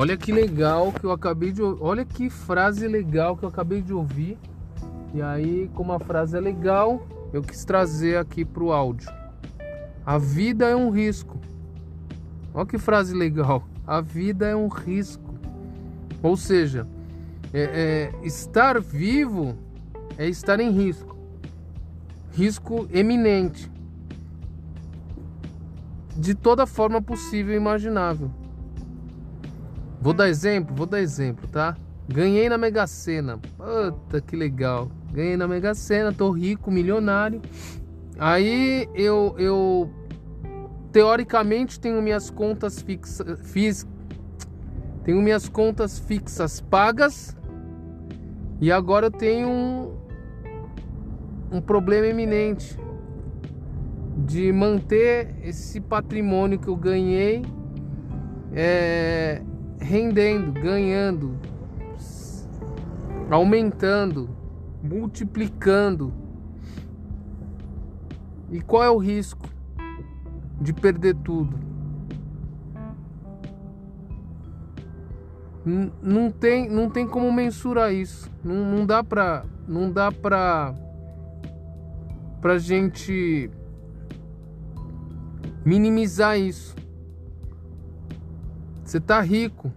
Olha que legal que eu acabei de Olha que frase legal que eu acabei de ouvir. E aí, como a frase é legal, eu quis trazer aqui pro áudio. A vida é um risco. Olha que frase legal. A vida é um risco. Ou seja, é, é, estar vivo é estar em risco. Risco eminente. De toda forma possível e imaginável. Vou dar exemplo? Vou dar exemplo, tá? Ganhei na Mega Sena. Puta que legal. Ganhei na Mega Sena, tô rico, milionário. Aí eu, eu teoricamente tenho minhas contas fixas. Fiz, tenho minhas contas fixas pagas. E agora eu tenho um, um problema eminente de manter esse patrimônio que eu ganhei é, rendendo, ganhando, aumentando, multiplicando. E qual é o risco de perder tudo? Não tem, não tem como mensurar isso. Não, não dá pra, não dá pra, pra gente minimizar isso. Você tá rico.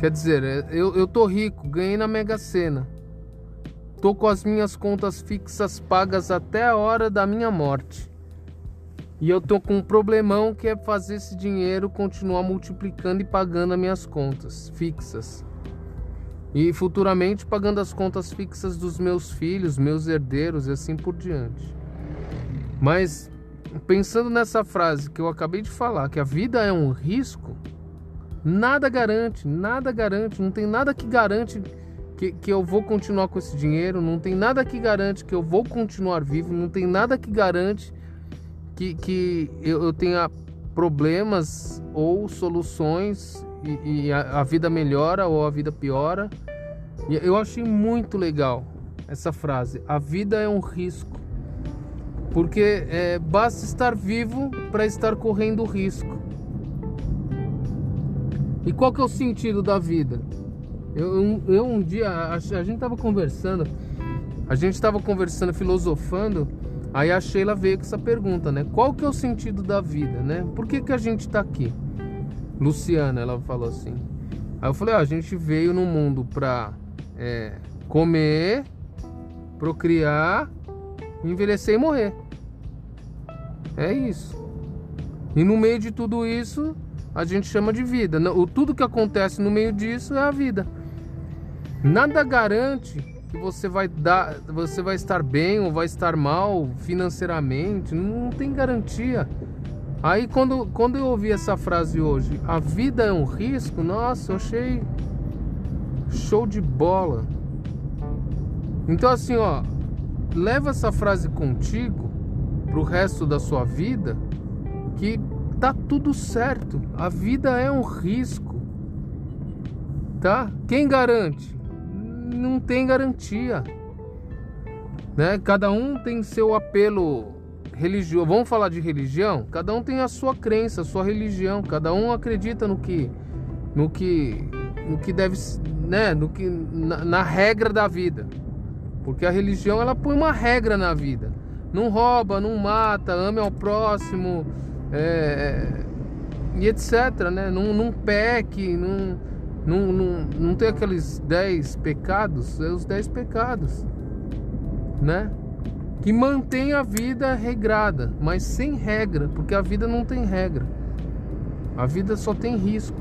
Quer dizer, é, eu, eu tô rico, ganhei na Mega Sena. Tô com as minhas contas fixas pagas até a hora da minha morte. E eu tô com um problemão que é fazer esse dinheiro continuar multiplicando e pagando as minhas contas fixas. E futuramente pagando as contas fixas dos meus filhos, meus herdeiros e assim por diante. Mas pensando nessa frase que eu acabei de falar, que a vida é um risco, nada garante, nada garante, não tem nada que garante que, que eu vou continuar com esse dinheiro, não tem nada que garante que eu vou continuar vivo, não tem nada que garante que, que eu, eu tenha problemas ou soluções e, e a, a vida melhora ou a vida piora. E eu achei muito legal essa frase. A vida é um risco. Porque é, basta estar vivo para estar correndo risco. E qual que é o sentido da vida? Eu, eu um dia, a, a gente estava conversando, a gente estava conversando, filosofando, aí a Sheila veio com essa pergunta, né? Qual que é o sentido da vida, né? Por que, que a gente está aqui? Luciana, ela falou assim. Aí eu falei, a gente veio no mundo para é, comer, procriar envelhecer e morrer. É isso. E no meio de tudo isso, a gente chama de vida. O tudo que acontece no meio disso é a vida. Nada garante que você vai dar, você vai estar bem ou vai estar mal financeiramente, não tem garantia. Aí quando, quando eu ouvi essa frase hoje, a vida é um risco, nossa, eu achei show de bola. Então assim, ó, leva essa frase contigo pro resto da sua vida que tá tudo certo. A vida é um risco. Tá? Quem garante? Não tem garantia. Né? Cada um tem seu apelo religioso. Vamos falar de religião? Cada um tem a sua crença, a sua religião. Cada um acredita no que no que no que deve, né, no que na, na regra da vida. Porque a religião ela põe uma regra na vida. Não rouba, não mata, ame ao próximo, é, e etc. Né? Não, não peque, não, não, não, não tem aqueles dez pecados, é os dez pecados, né? Que mantém a vida regrada, mas sem regra, porque a vida não tem regra. A vida só tem risco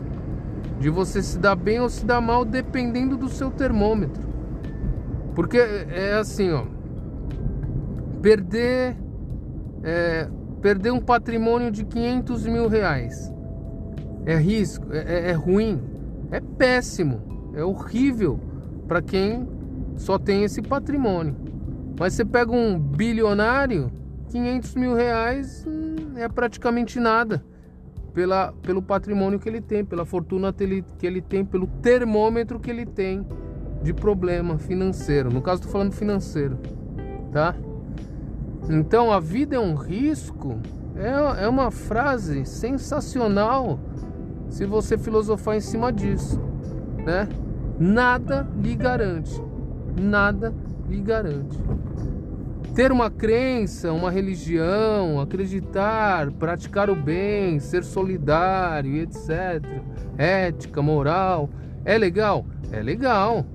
de você se dar bem ou se dar mal dependendo do seu termômetro. Porque é assim, ó. Perder. É, perder um patrimônio de 500 mil reais. É risco, é, é, é ruim, é péssimo, é horrível para quem só tem esse patrimônio. Mas você pega um bilionário, 500 mil reais é praticamente nada pela, pelo patrimônio que ele tem, pela fortuna que ele tem, pelo termômetro que ele tem de problema financeiro. No caso, estou falando financeiro, tá? Então, a vida é um risco é, é uma frase sensacional se você filosofar em cima disso, né? Nada lhe garante, nada lhe garante. Ter uma crença, uma religião, acreditar, praticar o bem, ser solidário, etc. Ética, moral, é legal? É legal.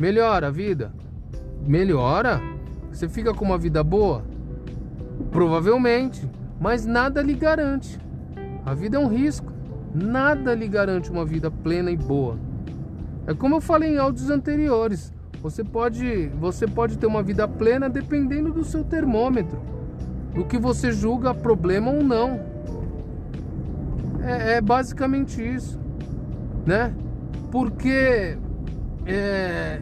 Melhora a vida? Melhora. Você fica com uma vida boa? Provavelmente, mas nada lhe garante. A vida é um risco. Nada lhe garante uma vida plena e boa. É como eu falei em áudios anteriores. Você pode, você pode ter uma vida plena dependendo do seu termômetro, do que você julga problema ou não. É, é basicamente isso, né? Porque é,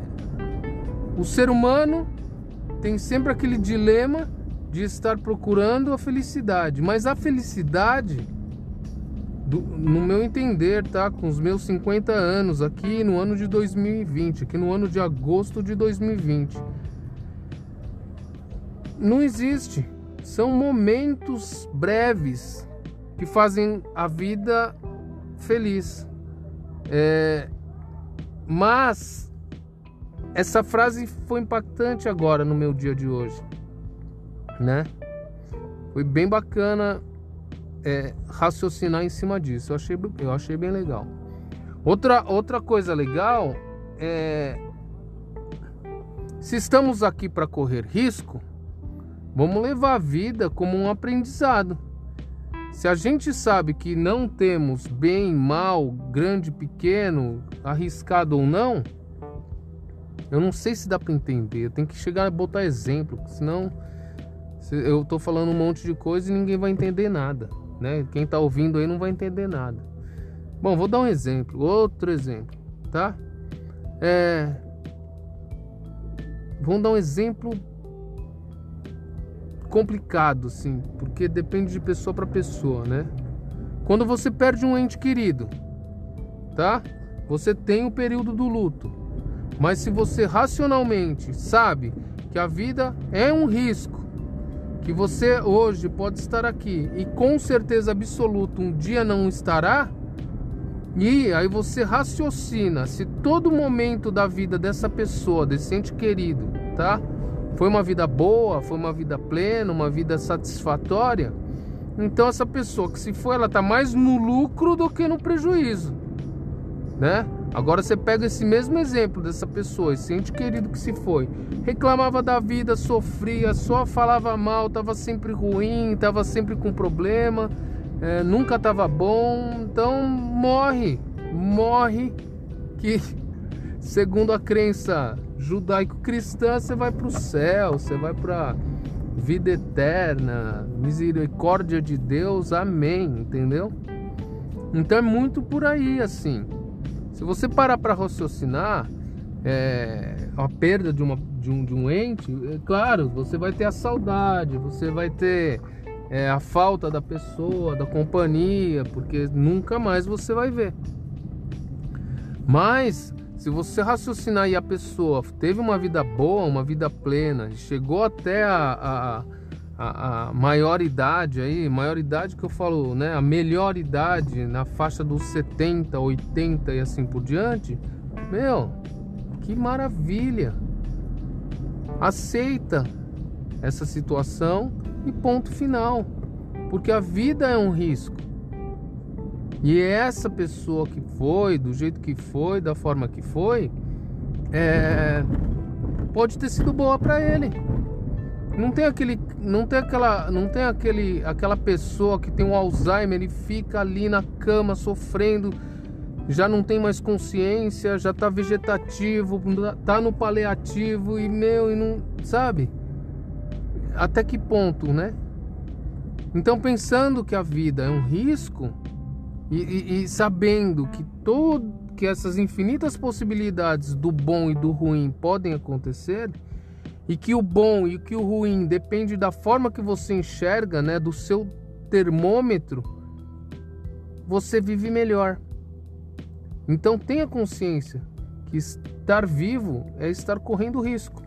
o ser humano tem sempre aquele dilema de estar procurando a felicidade, mas a felicidade, do, no meu entender, tá, com os meus 50 anos aqui no ano de 2020, aqui no ano de agosto de 2020, não existe. São momentos breves que fazem a vida feliz. É, mas essa frase foi impactante agora no meu dia de hoje, né? Foi bem bacana é, raciocinar em cima disso. Eu achei, eu achei bem legal. Outra, outra coisa legal é se estamos aqui para correr risco, vamos levar a vida como um aprendizado. Se a gente sabe que não temos bem, mal, grande, pequeno, arriscado ou não, eu não sei se dá para entender. Eu tenho que chegar e botar exemplo, senão eu tô falando um monte de coisa e ninguém vai entender nada, né? Quem tá ouvindo aí não vai entender nada. Bom, vou dar um exemplo, outro exemplo, tá? É... Vamos dar um exemplo complicado, sim, porque depende de pessoa para pessoa, né? Quando você perde um ente querido, tá? Você tem o período do luto. Mas se você racionalmente sabe que a vida é um risco, que você hoje pode estar aqui e com certeza absoluta um dia não estará, e aí você raciocina se todo momento da vida dessa pessoa, desse ente querido, tá? Foi uma vida boa, foi uma vida plena, uma vida satisfatória. Então essa pessoa que se foi, ela tá mais no lucro do que no prejuízo, né? Agora você pega esse mesmo exemplo dessa pessoa, esse ente querido que se foi, reclamava da vida, sofria, só falava mal, tava sempre ruim, tava sempre com problema, é, nunca tava bom, então morre, morre que segundo a crença judaico-cristã, você vai para o céu, você vai para vida eterna, misericórdia de Deus, amém, entendeu? Então é muito por aí assim. Se você parar para raciocinar, é, a perda de, uma, de, um, de um ente, é claro, você vai ter a saudade, você vai ter é, a falta da pessoa, da companhia, porque nunca mais você vai ver. Mas se você raciocinar e a pessoa teve uma vida boa, uma vida plena, chegou até a, a, a, a maior idade aí, maior idade que eu falo, né? A melhor idade na faixa dos 70, 80 e assim por diante, meu, que maravilha! Aceita essa situação e ponto final. Porque a vida é um risco. E essa pessoa que foi, do jeito que foi, da forma que foi, é, pode ter sido boa para ele. Não tem aquele, não tem aquela, não tem aquele, aquela pessoa que tem um Alzheimer e fica ali na cama sofrendo, já não tem mais consciência, já tá vegetativo, tá no paliativo e meu e não, sabe? Até que ponto, né? Então pensando que a vida é um risco, e, e, e sabendo que todo que essas infinitas possibilidades do bom e do ruim podem acontecer e que o bom e que o ruim depende da forma que você enxerga, né, do seu termômetro, você vive melhor. Então tenha consciência que estar vivo é estar correndo risco.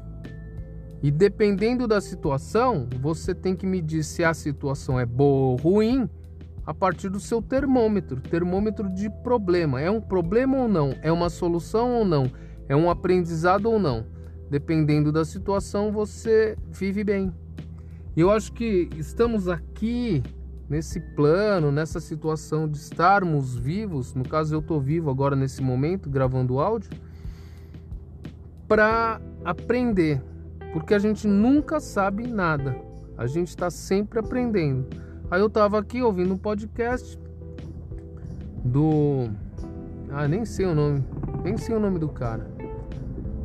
E dependendo da situação, você tem que medir se a situação é boa ou ruim a partir do seu termômetro, termômetro de problema. É um problema ou não? É uma solução ou não? É um aprendizado ou não? Dependendo da situação, você vive bem. E eu acho que estamos aqui nesse plano, nessa situação de estarmos vivos, no caso eu estou vivo agora nesse momento, gravando áudio, para aprender, porque a gente nunca sabe nada, a gente está sempre aprendendo. Aí eu tava aqui ouvindo um podcast do. Ah, nem sei o nome. Nem sei o nome do cara.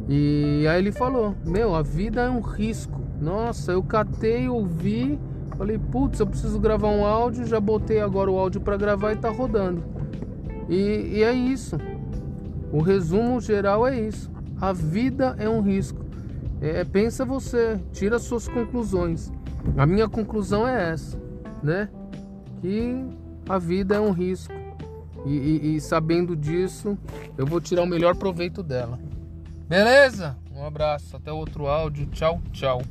E aí ele falou: Meu, a vida é um risco. Nossa, eu catei, ouvi. Falei, putz, eu preciso gravar um áudio. Já botei agora o áudio para gravar e tá rodando. E, e é isso. O resumo geral é isso. A vida é um risco. É, pensa você, tira suas conclusões. A minha conclusão é essa né? Que a vida é um risco. E, e, e sabendo disso, eu vou tirar o melhor proveito dela. Beleza? Um abraço, até outro áudio. Tchau, tchau.